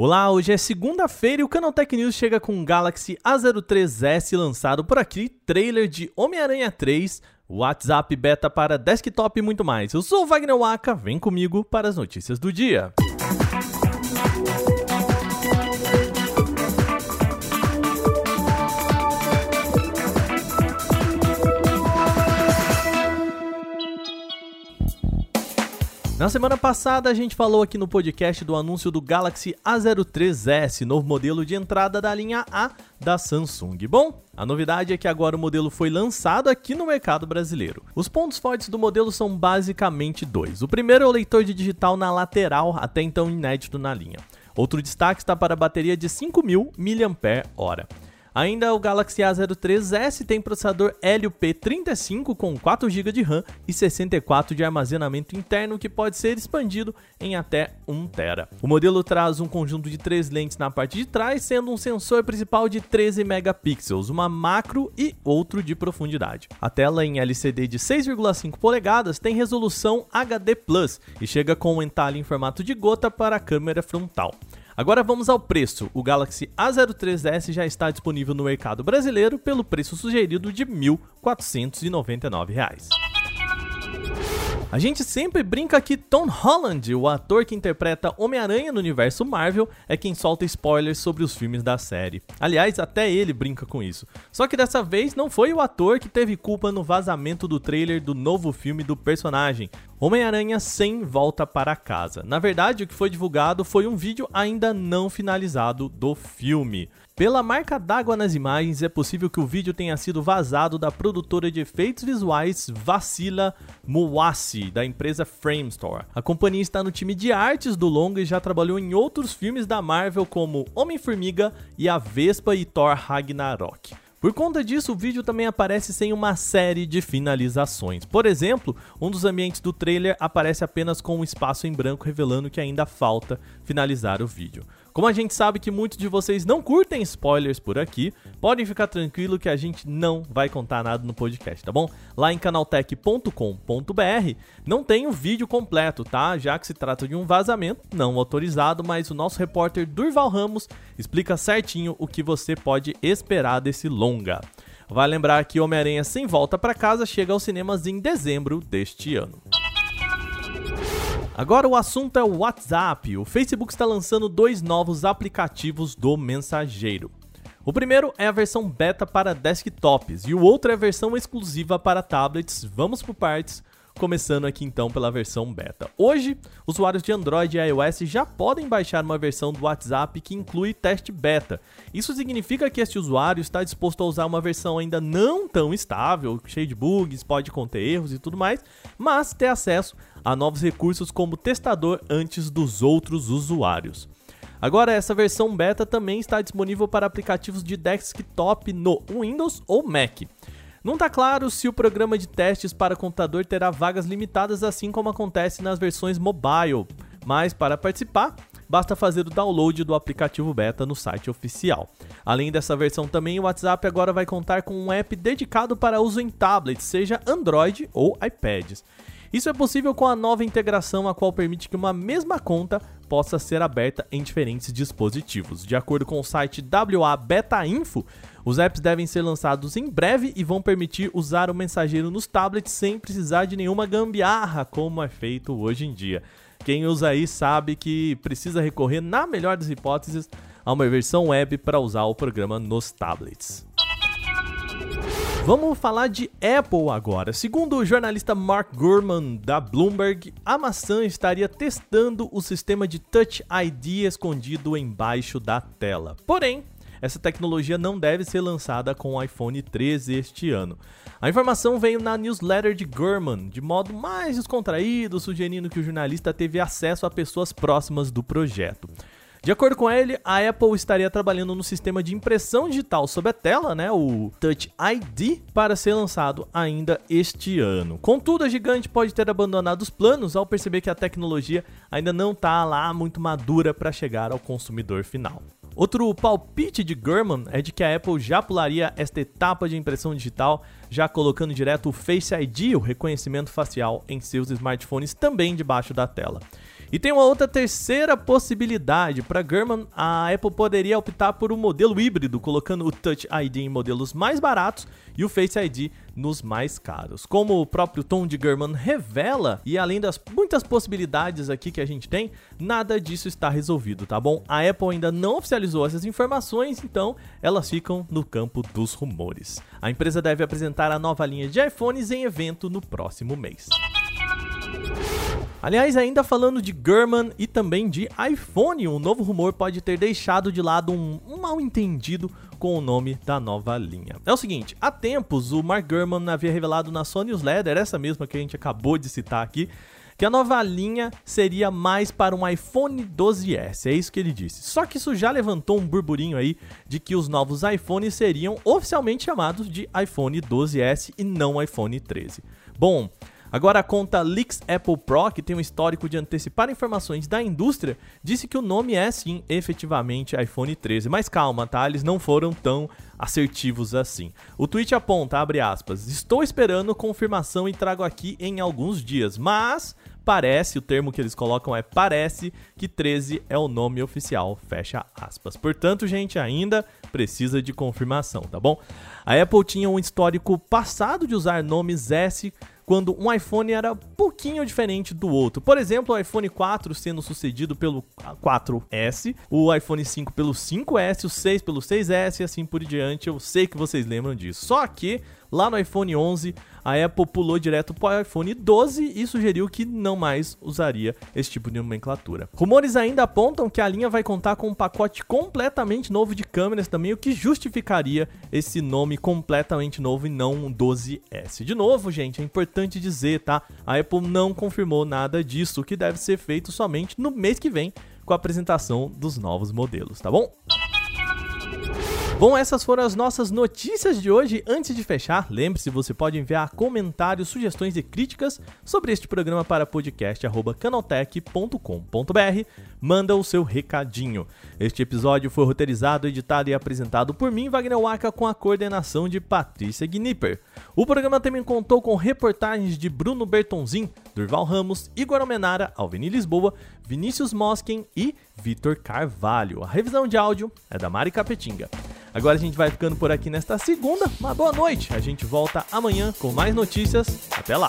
Olá, hoje é segunda-feira e o Canaltech News chega com o Galaxy A03S lançado por aqui, trailer de Homem-Aranha 3, WhatsApp beta para desktop e muito mais. Eu sou o Wagner Waka, vem comigo para as notícias do dia. Na semana passada, a gente falou aqui no podcast do anúncio do Galaxy A03S, novo modelo de entrada da linha A da Samsung. Bom, a novidade é que agora o modelo foi lançado aqui no mercado brasileiro. Os pontos fortes do modelo são basicamente dois. O primeiro é o leitor de digital na lateral, até então inédito na linha. Outro destaque está para a bateria de 5.000 mAh. Ainda o Galaxy A03s tem processador Helio P35 com 4 GB de RAM e 64 de armazenamento interno que pode ser expandido em até 1 TB. O modelo traz um conjunto de três lentes na parte de trás, sendo um sensor principal de 13 megapixels, uma macro e outro de profundidade. A tela em LCD de 6,5 polegadas tem resolução HD e chega com um entalhe em formato de gota para a câmera frontal. Agora vamos ao preço. O Galaxy A03s já está disponível no mercado brasileiro pelo preço sugerido de R$ 1.499. A gente sempre brinca que Tom Holland, o ator que interpreta Homem-Aranha no universo Marvel, é quem solta spoilers sobre os filmes da série. Aliás, até ele brinca com isso. Só que dessa vez não foi o ator que teve culpa no vazamento do trailer do novo filme do personagem, Homem-Aranha sem volta para casa. Na verdade, o que foi divulgado foi um vídeo ainda não finalizado do filme. Pela marca d'água nas imagens, é possível que o vídeo tenha sido vazado da produtora de efeitos visuais Vacila Muwasi, da empresa Framestore. A companhia está no time de artes do longa e já trabalhou em outros filmes da Marvel como Homem-Formiga e a Vespa e Thor Ragnarok. Por conta disso, o vídeo também aparece sem uma série de finalizações. Por exemplo, um dos ambientes do trailer aparece apenas com um espaço em branco revelando que ainda falta finalizar o vídeo. Como a gente sabe que muitos de vocês não curtem spoilers por aqui, podem ficar tranquilo que a gente não vai contar nada no podcast, tá bom? Lá em canaltech.com.br não tem o vídeo completo, tá? Já que se trata de um vazamento não autorizado, mas o nosso repórter Durval Ramos explica certinho o que você pode esperar desse longa. Vai lembrar que Homem-Aranha Sem Volta para Casa chega aos cinemas em dezembro deste ano. Agora o assunto é o WhatsApp. O Facebook está lançando dois novos aplicativos do mensageiro. O primeiro é a versão beta para desktops e o outro é a versão exclusiva para tablets. Vamos por partes, começando aqui então pela versão beta. Hoje, usuários de Android e iOS já podem baixar uma versão do WhatsApp que inclui teste beta. Isso significa que este usuário está disposto a usar uma versão ainda não tão estável, cheia de bugs, pode conter erros e tudo mais, mas ter acesso a novos recursos como testador antes dos outros usuários. Agora, essa versão beta também está disponível para aplicativos de desktop no Windows ou Mac. Não está claro se o programa de testes para computador terá vagas limitadas, assim como acontece nas versões mobile, mas para participar, basta fazer o download do aplicativo beta no site oficial. Além dessa versão também, o WhatsApp agora vai contar com um app dedicado para uso em tablets, seja Android ou iPads. Isso é possível com a nova integração, a qual permite que uma mesma conta possa ser aberta em diferentes dispositivos. De acordo com o site WA Beta Info, os apps devem ser lançados em breve e vão permitir usar o mensageiro nos tablets sem precisar de nenhuma gambiarra, como é feito hoje em dia. Quem usa aí sabe que precisa recorrer, na melhor das hipóteses, a uma versão web para usar o programa nos tablets. Vamos falar de Apple agora. Segundo o jornalista Mark Gurman da Bloomberg, a maçã estaria testando o sistema de Touch ID escondido embaixo da tela. Porém, essa tecnologia não deve ser lançada com o iPhone 13 este ano. A informação veio na newsletter de Gurman, de modo mais descontraído, sugerindo que o jornalista teve acesso a pessoas próximas do projeto. De acordo com ele, a Apple estaria trabalhando no sistema de impressão digital sobre a tela, né, o Touch ID, para ser lançado ainda este ano. Contudo, a gigante pode ter abandonado os planos ao perceber que a tecnologia ainda não está lá muito madura para chegar ao consumidor final. Outro palpite de Gurman é de que a Apple já pularia esta etapa de impressão digital, já colocando direto o Face ID, o reconhecimento facial, em seus smartphones também debaixo da tela. E tem uma outra terceira possibilidade. Para German, a Apple poderia optar por um modelo híbrido, colocando o Touch ID em modelos mais baratos e o Face ID nos mais caros. Como o próprio Tom de German revela, e além das muitas possibilidades aqui que a gente tem, nada disso está resolvido, tá bom? A Apple ainda não oficializou essas informações, então elas ficam no campo dos rumores. A empresa deve apresentar a nova linha de iPhones em evento no próximo mês. Aliás, ainda falando de German e também de iPhone, um novo rumor pode ter deixado de lado um, um mal entendido com o nome da nova linha. É o seguinte, há tempos o Mark Gurman havia revelado na sua newsletter, essa mesma que a gente acabou de citar aqui, que a nova linha seria mais para um iPhone 12S, é isso que ele disse. Só que isso já levantou um burburinho aí de que os novos iPhones seriam oficialmente chamados de iPhone 12S e não iPhone 13. Bom, Agora a conta Leaks Apple Pro, que tem um histórico de antecipar informações da indústria, disse que o nome é sim efetivamente iPhone 13. Mas calma, tá? Eles não foram tão assertivos assim. O tweet aponta, abre aspas, estou esperando confirmação e trago aqui em alguns dias, mas parece, o termo que eles colocam é parece que 13 é o nome oficial, fecha aspas. Portanto, gente, ainda precisa de confirmação, tá bom? A Apple tinha um histórico passado de usar nomes S quando um iPhone era pouquinho diferente do outro. Por exemplo, o iPhone 4 sendo sucedido pelo 4S, o iPhone 5 pelo 5S, o 6 pelo 6S e assim por diante. Eu sei que vocês lembram disso. Só que lá no iPhone 11 a Apple pulou direto para o iPhone 12 e sugeriu que não mais usaria esse tipo de nomenclatura. Rumores ainda apontam que a linha vai contar com um pacote completamente novo de câmeras também, o que justificaria esse nome completamente novo e não um 12S. De novo, gente, é importante dizer, tá? A Apple não confirmou nada disso, o que deve ser feito somente no mês que vem com a apresentação dos novos modelos, tá bom? Bom, essas foram as nossas notícias de hoje. Antes de fechar, lembre-se, você pode enviar comentários, sugestões e críticas sobre este programa para podcast@canaltech.com.br. Manda o seu recadinho. Este episódio foi roteirizado, editado e apresentado por mim, Wagner Waka, com a coordenação de Patrícia Gnipper. O programa também contou com reportagens de Bruno Bertonzin, Durval Ramos, Igor Almenara, Alveni Lisboa, Vinícius Mosken e Vitor Carvalho. A revisão de áudio é da Mari Capetinga. Agora a gente vai ficando por aqui nesta segunda. Uma boa noite. A gente volta amanhã com mais notícias. Até lá.